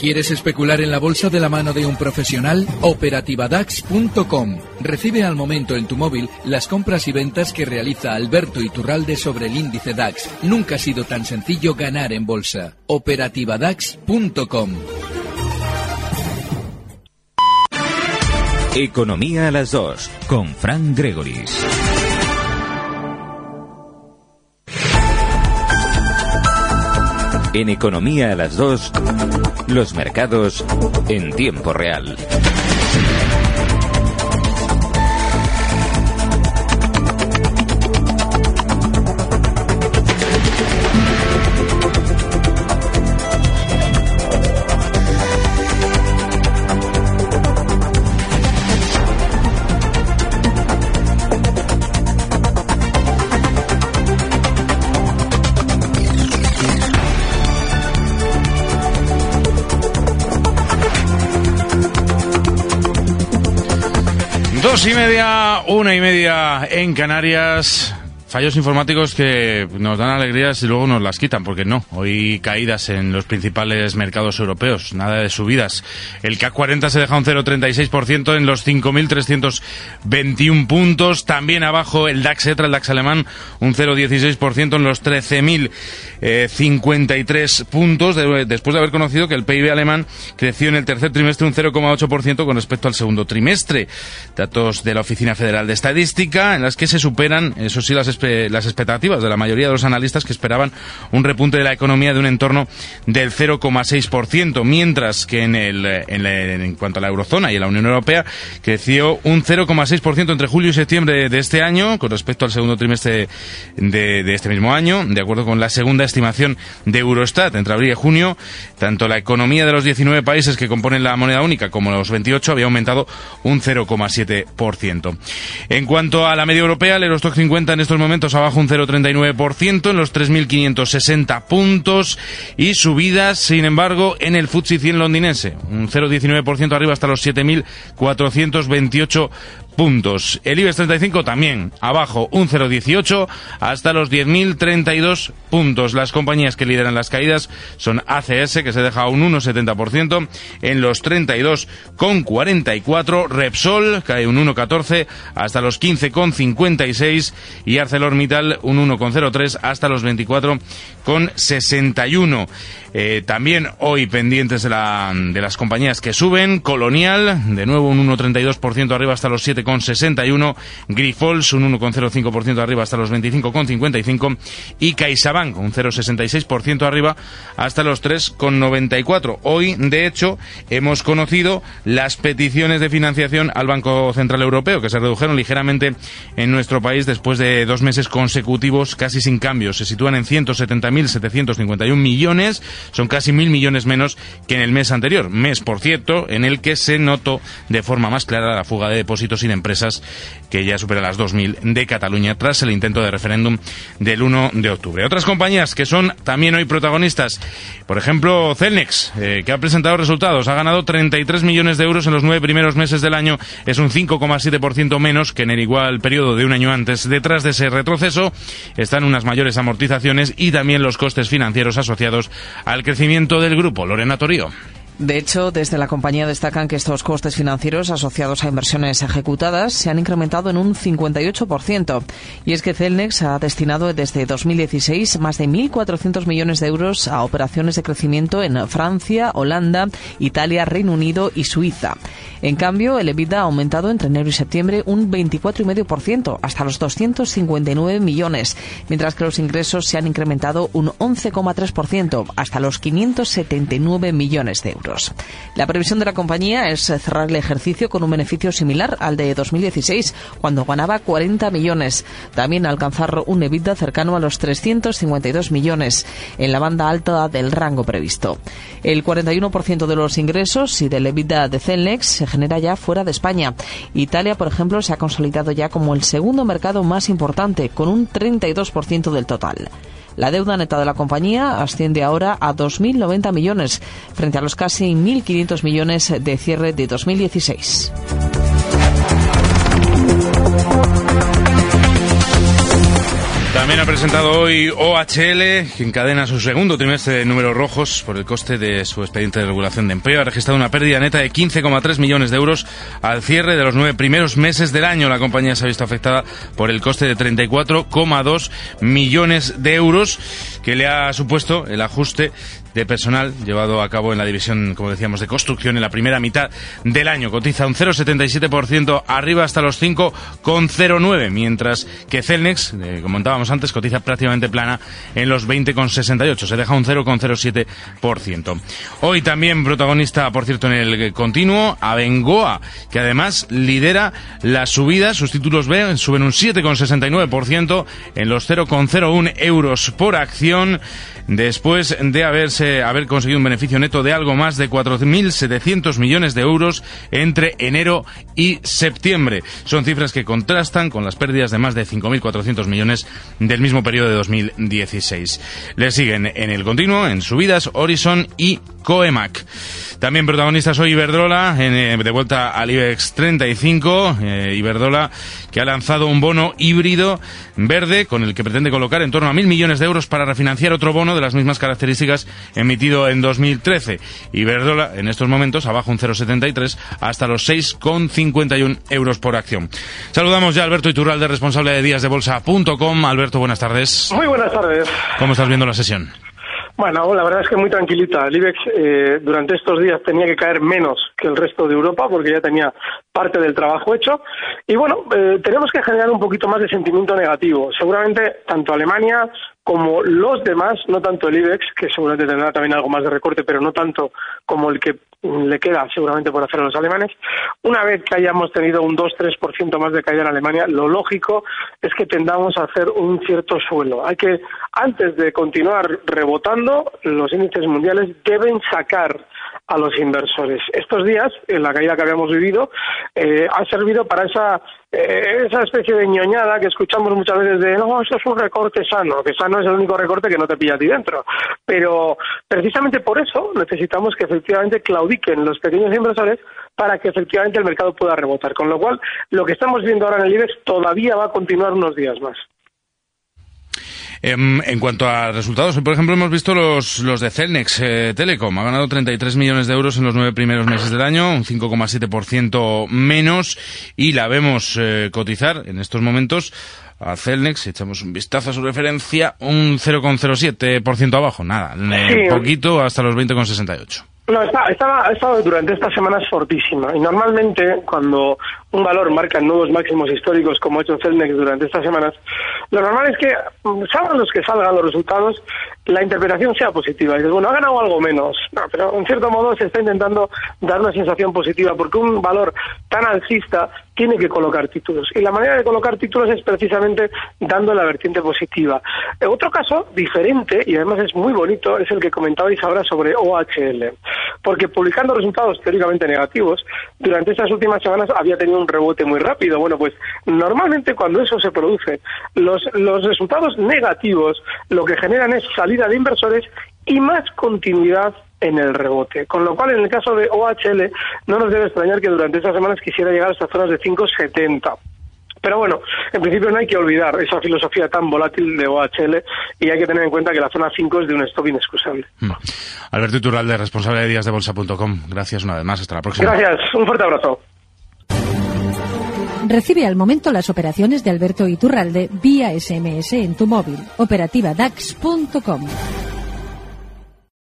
¿Quieres especular en la bolsa de la mano de un profesional? Operativadax.com. Recibe al momento en tu móvil las compras y ventas que realiza Alberto Iturralde sobre el índice DAX. Nunca ha sido tan sencillo ganar en bolsa. Operativadax.com. Economía a las dos, con Frank Gregoris. En Economía a las dos, los mercados en tiempo real. Dos y media, una y media en Canarias. Fallos informáticos que nos dan alegrías y luego nos las quitan, porque no. Hoy caídas en los principales mercados europeos, nada de subidas. El CAC 40 se deja un 0,36% en los 5.321 puntos. También abajo el DAX ETRA, el DAX alemán, un 0,16% en los 13.053 puntos, después de haber conocido que el PIB alemán creció en el tercer trimestre un 0,8% con respecto al segundo trimestre. Datos de la Oficina Federal de Estadística, en las que se superan, eso sí, las las expectativas de la mayoría de los analistas que esperaban un repunte de la economía de un entorno del 0,6%, mientras que en, el, en, cuanto a la eurozona y en la Unión Europea creció un 0,6% entre julio y septiembre de este año con respecto al segundo trimestre de, de este mismo año, de acuerdo con la segunda estimación de Eurostat entre abril y junio, tanto la economía de los 19 países que componen la moneda única como los 28 había aumentado un 0,7%. En cuanto a la media europea, el Eurostock 50 en estos momentos momentos abajo un 0,39% en los 3.560 puntos y subidas, sin embargo, en el FTSE 100 londinense, un 0,19% arriba hasta los 7.428 puntos. El IBEX 35 también abajo un 0,18 hasta los 10.032 puntos. Las compañías que lideran las caídas son ACS que se deja un 1,70% en los 32,44. Repsol cae un 1,14 hasta los 15,56 y ArcelorMittal un 1,03 hasta los 24,61. Eh, también hoy pendientes de, la, de las compañías que suben. Colonial, de nuevo un 1,32% arriba hasta los 7,61. Grifols, un 1,05% arriba hasta los 25,55. Y CaixaBank, un 0,66% arriba hasta los 3,94. Hoy, de hecho, hemos conocido las peticiones de financiación al Banco Central Europeo, que se redujeron ligeramente en nuestro país después de dos meses consecutivos casi sin cambios. Se sitúan en 170.751 millones son casi mil millones menos que en el mes anterior. Mes, por cierto, en el que se notó de forma más clara la fuga de depósitos sin empresas que ya supera las 2.000 de Cataluña tras el intento de referéndum del 1 de octubre. Otras compañías que son también hoy protagonistas, por ejemplo, Celnex, eh, que ha presentado resultados, ha ganado 33 millones de euros en los nueve primeros meses del año, es un 5,7% menos que en el igual periodo de un año antes. Detrás de ese retroceso están unas mayores amortizaciones y también los costes financieros asociados al crecimiento del grupo. Lorena Torío. De hecho, desde la compañía destacan que estos costes financieros asociados a inversiones ejecutadas se han incrementado en un 58%. Y es que Celnex ha destinado desde 2016 más de 1.400 millones de euros a operaciones de crecimiento en Francia, Holanda, Italia, Reino Unido y Suiza. En cambio, el EBITDA ha aumentado entre enero y septiembre un 24,5% hasta los 259 millones, mientras que los ingresos se han incrementado un 11,3% hasta los 579 millones de euros. La previsión de la compañía es cerrar el ejercicio con un beneficio similar al de 2016, cuando ganaba 40 millones. También alcanzar un EBITDA cercano a los 352 millones, en la banda alta del rango previsto. El 41% de los ingresos y del EBITDA de Celnex se genera ya fuera de España. Italia, por ejemplo, se ha consolidado ya como el segundo mercado más importante, con un 32% del total. La deuda neta de la compañía asciende ahora a 2.090 millones, frente a los casi 1.500 millones de cierre de 2016. También ha presentado hoy OHL, que encadena su segundo trimestre de números rojos por el coste de su expediente de regulación de empleo. Ha registrado una pérdida neta de 15,3 millones de euros al cierre de los nueve primeros meses del año. La compañía se ha visto afectada por el coste de 34,2 millones de euros que le ha supuesto el ajuste de personal llevado a cabo en la división, como decíamos, de construcción en la primera mitad del año. Cotiza un 0,77% arriba hasta los 5,09, mientras que Celnex, eh, como comentábamos antes, cotiza prácticamente plana en los 20,68. Se deja un 0,07%. Hoy también protagonista, por cierto, en el continuo, Abengoa, que además lidera la subida. Sus títulos B suben un 7,69% en los 0,01 euros por acción después de haberse, haber conseguido un beneficio neto de algo más de 4.700 millones de euros entre enero y septiembre. Son cifras que contrastan con las pérdidas de más de 5.400 millones del mismo periodo de 2016. Le siguen en el continuo, en subidas, Horizon y Coemac. También protagonistas hoy Iberdrola, eh, de vuelta al IBEX 35. Eh, Iberdrola que ha lanzado un bono híbrido verde con el que pretende colocar en torno a mil millones de euros para refinanciar otro bono de las mismas características emitido en 2013. Iberdrola en estos momentos abajo un 0,73 hasta los 6,51 euros por acción. Saludamos ya a Alberto Iturralde, responsable de díasdebolsa.com. Alberto, buenas tardes. Muy buenas tardes. ¿Cómo estás viendo la sesión? Bueno, la verdad es que muy tranquilita. El IBEX eh, durante estos días tenía que caer menos que el resto de Europa porque ya tenía parte del trabajo hecho. Y bueno, eh, tenemos que generar un poquito más de sentimiento negativo. Seguramente tanto Alemania como los demás, no tanto el IBEX, que seguramente tendrá también algo más de recorte, pero no tanto como el que le queda seguramente por hacer a los alemanes. Una vez que hayamos tenido un 2-3% más de caída en Alemania, lo lógico es que tendamos a hacer un cierto suelo. Hay que, antes de continuar rebotando, los índices mundiales deben sacar a los inversores. Estos días, en la caída que habíamos vivido, eh, ha servido para esa, eh, esa especie de ñoñada que escuchamos muchas veces de no, esto es un recorte sano, que sano es el único recorte que no te pilla a ti dentro. Pero precisamente por eso necesitamos que efectivamente claudiquen los pequeños inversores para que efectivamente el mercado pueda rebotar. Con lo cual, lo que estamos viendo ahora en el IBEX todavía va a continuar unos días más. Em, en cuanto a resultados, por ejemplo, hemos visto los, los de Celnex eh, Telecom. Ha ganado 33 millones de euros en los nueve primeros meses del año, un 5,7% menos, y la vemos eh, cotizar en estos momentos a Celnex, si echamos un vistazo a su referencia, un 0,07% abajo, nada, sí. poquito hasta los 20,68. No, está, estaba, ha estado durante estas semanas fortísima y normalmente cuando un valor marca nuevos máximos históricos como ha hecho Celnex durante estas semanas, lo normal es que, mm, salgan los que salgan los resultados, la interpretación sea positiva. Y dices, bueno, ha ganado algo menos. No, pero en cierto modo se está intentando dar una sensación positiva porque un valor tan alcista tiene que colocar títulos. Y la manera de colocar títulos es precisamente dando la vertiente positiva. Otro caso diferente, y además es muy bonito, es el que comentabais ahora sobre OHL. Porque publicando resultados teóricamente negativos, durante estas últimas semanas había tenido un rebote muy rápido. Bueno, pues normalmente cuando eso se produce, los, los resultados negativos lo que generan es salida de inversores y más continuidad en el rebote. Con lo cual, en el caso de OHL, no nos debe extrañar que durante estas semanas quisiera llegar a estas zonas de 5,70. Pero bueno, en principio no hay que olvidar esa filosofía tan volátil de OHL y hay que tener en cuenta que la zona 5 es de un stop inexcusable. Mm. Alberto Iturralde, responsable de díasdebolsa.com. Gracias una vez más. Hasta la próxima. Gracias. Un fuerte abrazo. Recibe al momento las operaciones de Alberto Iturralde vía SMS en tu móvil. Operativa DAX.com.